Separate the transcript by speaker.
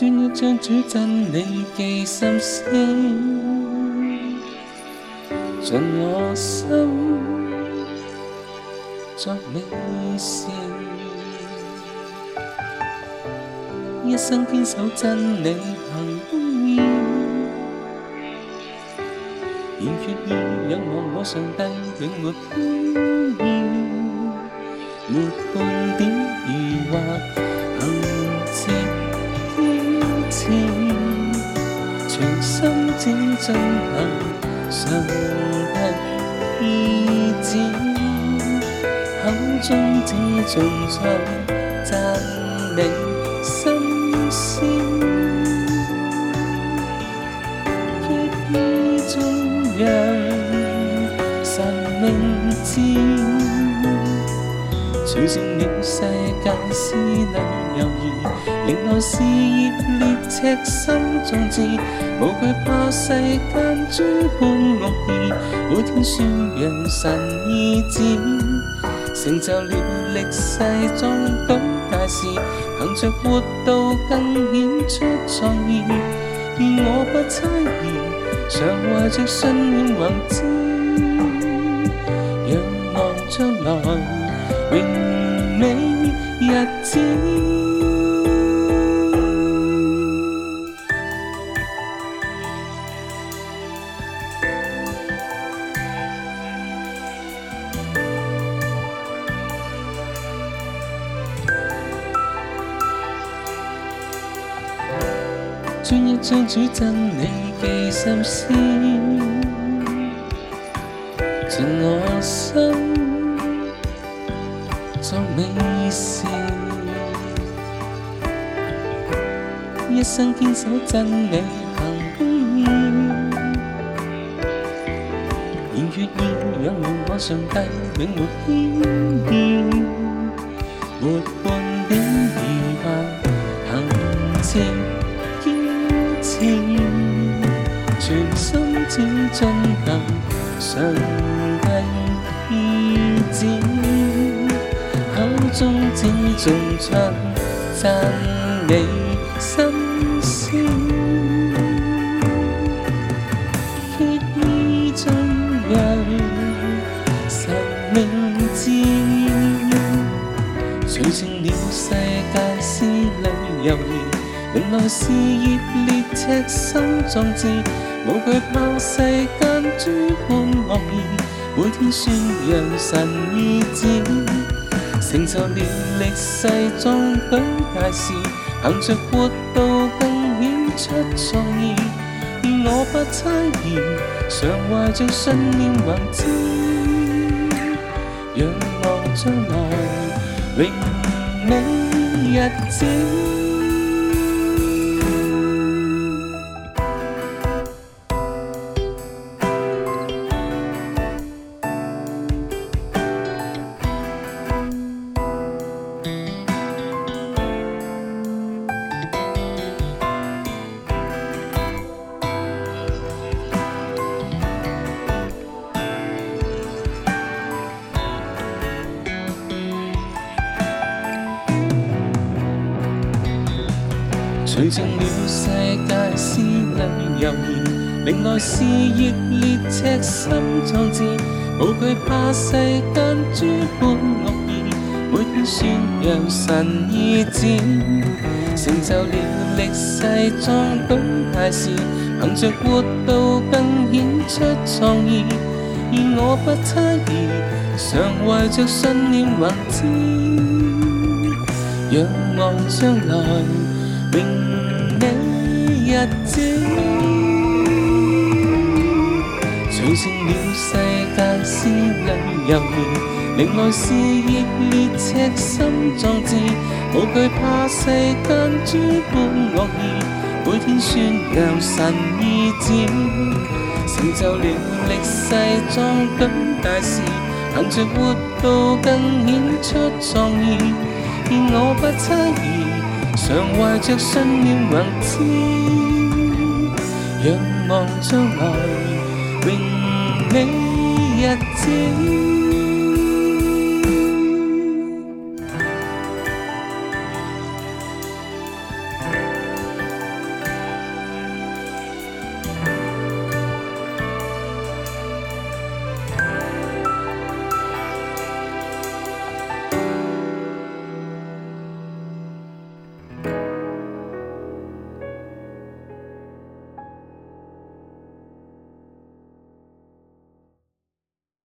Speaker 1: 专一张纸，赠你记心声，尽我心，在你心。一生坚守真理行公义，如血意仰望我上帝，永没偏见，没半点。身行神不意旨口中只重唱赞美心声。一意中人神明知，创成了世界是能。凝来是热烈赤心壮志，无惧怕世间诸般恶意。每天宣扬神意志，成就了历世中举大事，凭着活到更显出意，愿我不猜疑，常怀着信念宏志，仰望将来永美日子。专一将主真你记心思，尽我心作美事。一生坚守真理行公义，热血热让路，我上帝永没偏绊，没半点疑惑，行正。尽凭上帝意志，口中只颂唱赞你心声，血意尽印神明志，传承了世界势力犹来，原来是热烈赤心壮志。无惧怕世间诸般恶意，每天宣扬神意志，成就了历世中举大事，凭着活到并显出创意。我不猜疑，常怀着信念宏志，仰望将来荣美日子。聚尽了世界，诗里悠然。另来是热烈，赤心壮志，无惧怕世间诸般恶意，每天宣扬神意志，成就了历世做本大事。凭着活道更显出创意，以我不差异，常怀着信念恒志，仰望将来。明你日子，传成了世界先人柔谊，令爱是热烈赤心壮志，无惧怕世间诸般恶意，每天宣扬神意志，成就了力势壮胆大事，凭着活道更显出壮意，我不猜疑。常怀着信念和志，仰望将来荣美日子。